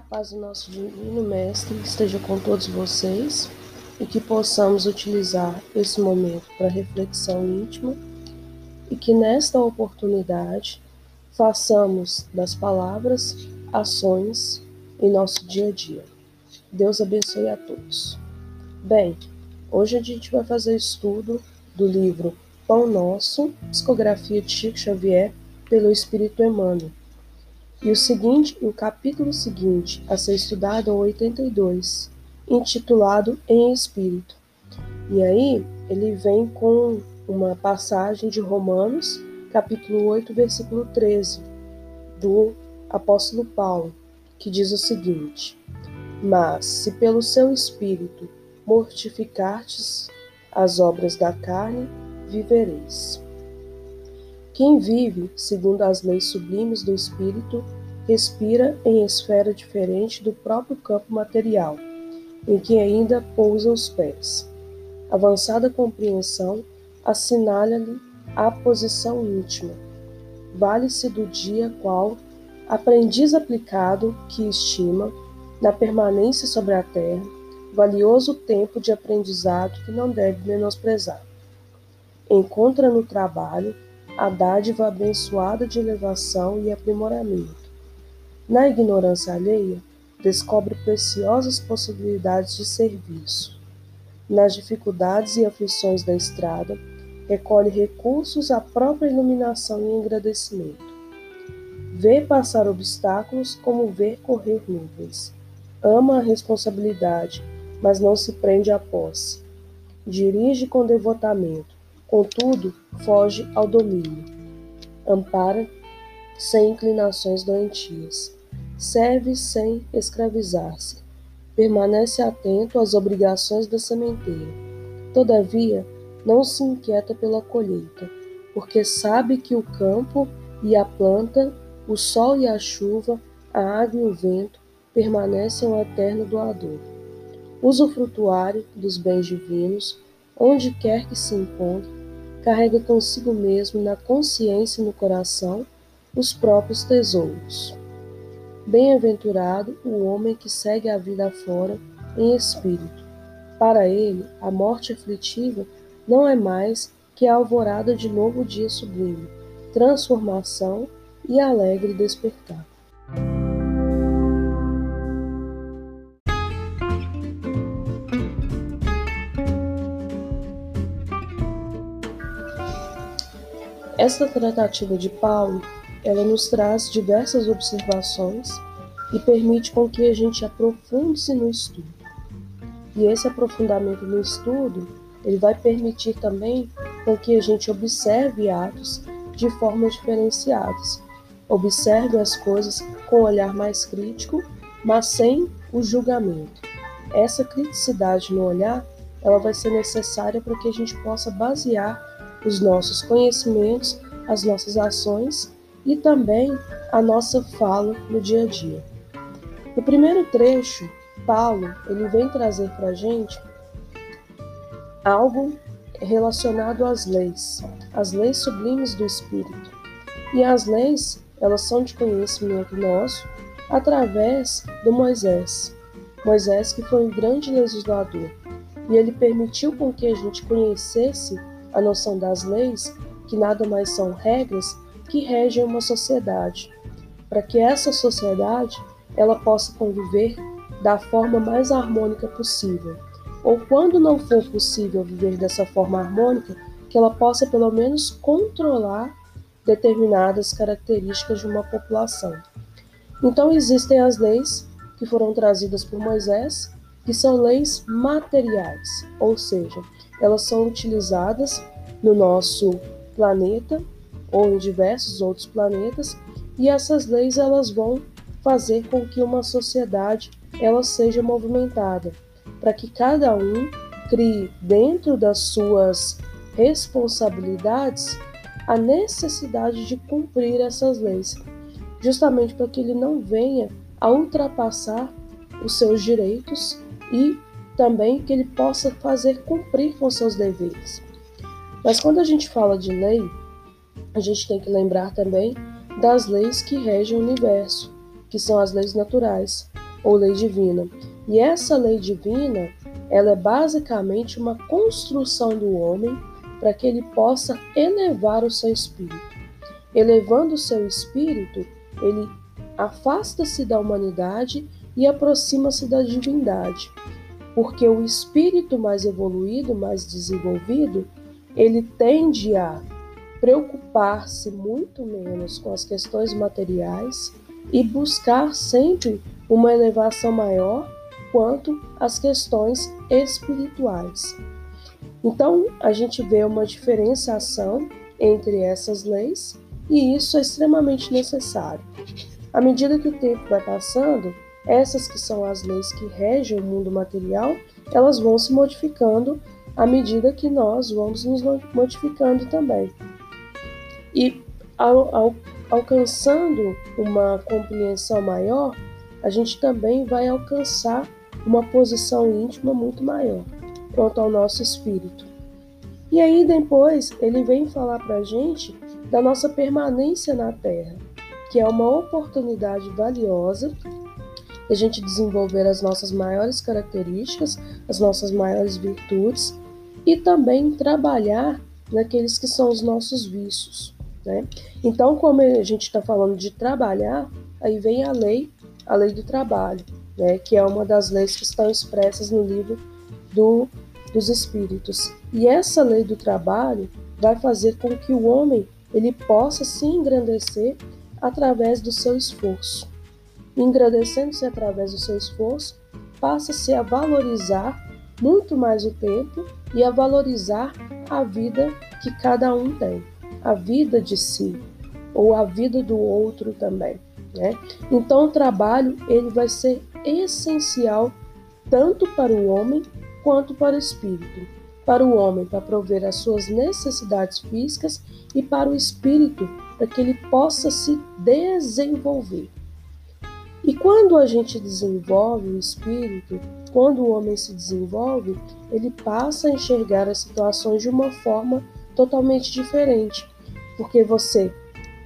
a paz do nosso Divino Mestre esteja com todos vocês e que possamos utilizar esse momento para reflexão íntima e que nesta oportunidade façamos das palavras ações em nosso dia a dia. Deus abençoe a todos. Bem, hoje a gente vai fazer estudo do livro Pão Nosso, psicografia de Chico Xavier, pelo Espírito Emmanuel. E o seguinte, o capítulo seguinte a ser estudado é o 82, intitulado Em Espírito. E aí ele vem com uma passagem de Romanos, capítulo 8, versículo 13, do apóstolo Paulo, que diz o seguinte: Mas se pelo seu espírito mortificartes as obras da carne, vivereis. Quem vive segundo as leis sublimes do espírito respira em esfera diferente do próprio campo material, em que ainda pousam os pés. Avançada compreensão assinala-lhe a posição íntima. Vale-se do dia qual, aprendiz aplicado que estima, na permanência sobre a terra, valioso tempo de aprendizado que não deve menosprezar. Encontra no trabalho a dádiva abençoada de elevação e aprimoramento. Na ignorância alheia, descobre preciosas possibilidades de serviço. Nas dificuldades e aflições da estrada, recolhe recursos à própria iluminação e agradecimento. Vê passar obstáculos como ver correr nuvens. Ama a responsabilidade, mas não se prende à posse. Dirige com devotamento, Contudo, foge ao domínio. Ampara sem inclinações doentias. Serve sem escravizar-se. Permanece atento às obrigações da sementeira. Todavia, não se inquieta pela colheita, porque sabe que o campo e a planta, o sol e a chuva, a água e o vento permanecem o eterno doador. Usufrutuário dos bens divinos, onde quer que se encontre, carrega consigo mesmo na consciência e no coração os próprios tesouros. Bem-aventurado o homem que segue a vida fora em espírito. Para ele, a morte aflitiva não é mais que a alvorada de novo dia sublime, transformação e alegre despertar. Esta tratativa de Paulo, ela nos traz diversas observações e permite com que a gente aprofunde-se no estudo. E esse aprofundamento no estudo, ele vai permitir também com que a gente observe atos de formas diferenciadas. Observe as coisas com um olhar mais crítico, mas sem o julgamento. Essa criticidade no olhar, ela vai ser necessária para que a gente possa basear os nossos conhecimentos, as nossas ações e também a nossa fala no dia a dia. No primeiro trecho, Paulo ele vem trazer para a gente algo relacionado às leis, as leis sublimes do Espírito. E as leis, elas são de conhecimento nosso através do Moisés. Moisés que foi um grande legislador e ele permitiu com que a gente conhecesse a noção das leis, que nada mais são regras que regem uma sociedade, para que essa sociedade ela possa conviver da forma mais harmônica possível. Ou quando não for possível viver dessa forma harmônica, que ela possa pelo menos controlar determinadas características de uma população. Então existem as leis que foram trazidas por Moisés, que são leis materiais, ou seja, elas são utilizadas no nosso planeta ou em diversos outros planetas e essas leis elas vão fazer com que uma sociedade ela seja movimentada para que cada um crie dentro das suas responsabilidades a necessidade de cumprir essas leis, justamente para que ele não venha a ultrapassar os seus direitos e também que ele possa fazer cumprir com seus deveres. Mas quando a gente fala de lei, a gente tem que lembrar também das leis que regem o universo, que são as leis naturais, ou lei divina. E essa lei divina, ela é basicamente uma construção do homem para que ele possa elevar o seu espírito. Elevando o seu espírito, ele afasta-se da humanidade e aproxima-se da divindade. Porque o espírito mais evoluído, mais desenvolvido, ele tende a preocupar-se muito menos com as questões materiais e buscar sempre uma elevação maior quanto às questões espirituais. Então, a gente vê uma diferenciação entre essas leis e isso é extremamente necessário. À medida que o tempo vai passando, essas que são as leis que regem o mundo material, elas vão se modificando à medida que nós vamos nos modificando também. E ao, ao, alcançando uma compreensão maior, a gente também vai alcançar uma posição íntima muito maior quanto ao nosso espírito. E aí depois ele vem falar para a gente da nossa permanência na Terra, que é uma oportunidade valiosa a gente desenvolver as nossas maiores características, as nossas maiores virtudes e também trabalhar naqueles que são os nossos vícios. Né? Então, como a gente está falando de trabalhar, aí vem a lei, a lei do trabalho, né? que é uma das leis que estão expressas no livro do, dos Espíritos. E essa lei do trabalho vai fazer com que o homem ele possa se engrandecer através do seu esforço. Engrandecendo-se através do seu esforço, passa-se a valorizar muito mais o tempo e a valorizar a vida que cada um tem, a vida de si ou a vida do outro também. Né? Então o trabalho ele vai ser essencial tanto para o homem quanto para o espírito. Para o homem, para prover as suas necessidades físicas, e para o espírito, para que ele possa se desenvolver. E quando a gente desenvolve o espírito, quando o homem se desenvolve, ele passa a enxergar as situações de uma forma totalmente diferente, porque você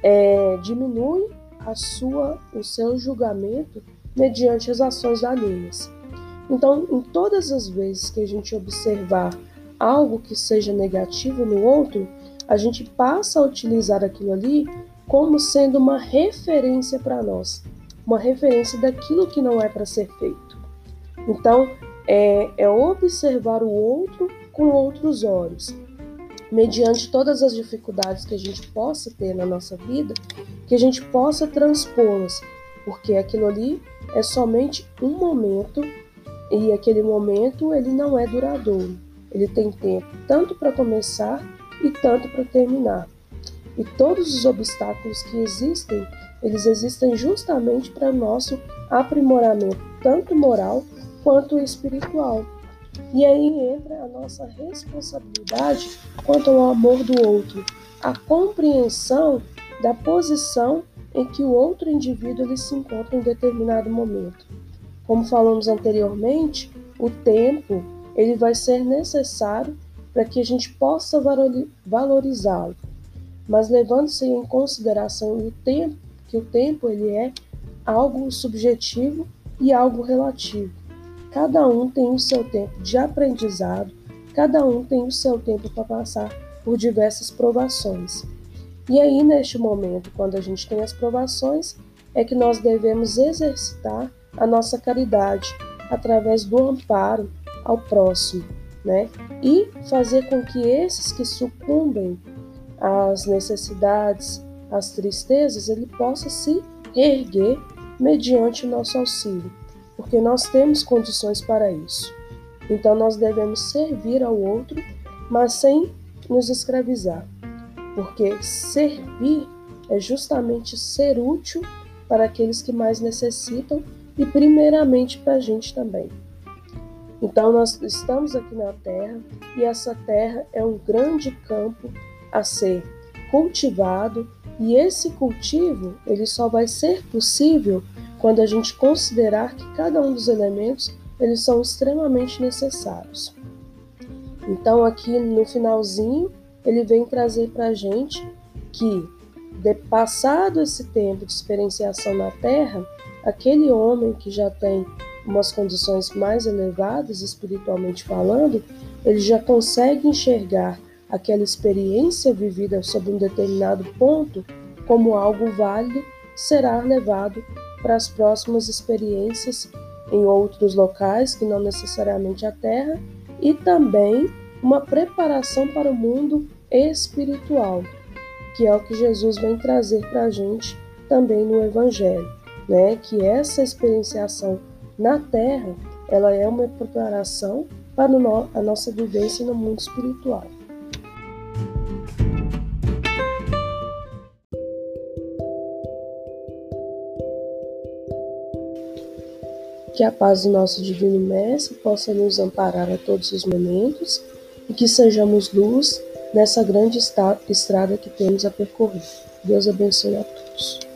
é, diminui a sua, o seu julgamento mediante as ações alheias. Então, em todas as vezes que a gente observar algo que seja negativo no outro, a gente passa a utilizar aquilo ali como sendo uma referência para nós, uma referência daquilo que não é para ser feito. Então, é, é observar o outro com outros olhos, mediante todas as dificuldades que a gente possa ter na nossa vida, que a gente possa transpô-las, porque aquilo ali é somente um momento e aquele momento ele não é duradouro. Ele tem tempo tanto para começar e tanto para terminar. E todos os obstáculos que existem, eles existem justamente para nosso aprimoramento, tanto moral quanto espiritual. E aí entra a nossa responsabilidade quanto ao amor do outro, a compreensão da posição em que o outro indivíduo ele se encontra em determinado momento. Como falamos anteriormente, o tempo ele vai ser necessário para que a gente possa valorizá-lo, mas levando-se em consideração o tempo, que o tempo ele é algo subjetivo e algo relativo. Cada um tem o seu tempo de aprendizado, cada um tem o seu tempo para passar por diversas provações. E aí, neste momento, quando a gente tem as provações, é que nós devemos exercitar a nossa caridade através do amparo ao próximo, né? E fazer com que esses que sucumbem às necessidades, às tristezas, ele possa se erguer mediante o nosso auxílio porque nós temos condições para isso. Então nós devemos servir ao outro, mas sem nos escravizar, porque servir é justamente ser útil para aqueles que mais necessitam e primeiramente para a gente também. Então nós estamos aqui na Terra e essa terra é um grande campo a ser cultivado e esse cultivo ele só vai ser possível quando a gente considerar que cada um dos elementos eles são extremamente necessários. Então aqui no finalzinho ele vem trazer para a gente que de passado esse tempo de experienciação na Terra, aquele homem que já tem umas condições mais elevadas, espiritualmente falando, ele já consegue enxergar aquela experiência vivida sob um determinado ponto como algo válido, será levado para as próximas experiências em outros locais, que não necessariamente a Terra, e também uma preparação para o mundo espiritual, que é o que Jesus vem trazer para a gente também no Evangelho, né? Que essa experienciação na Terra, ela é uma preparação para a nossa vivência no mundo espiritual. Que a paz do nosso Divino Mestre possa nos amparar a todos os momentos e que sejamos luz nessa grande estrada que temos a percorrer. Deus abençoe a todos.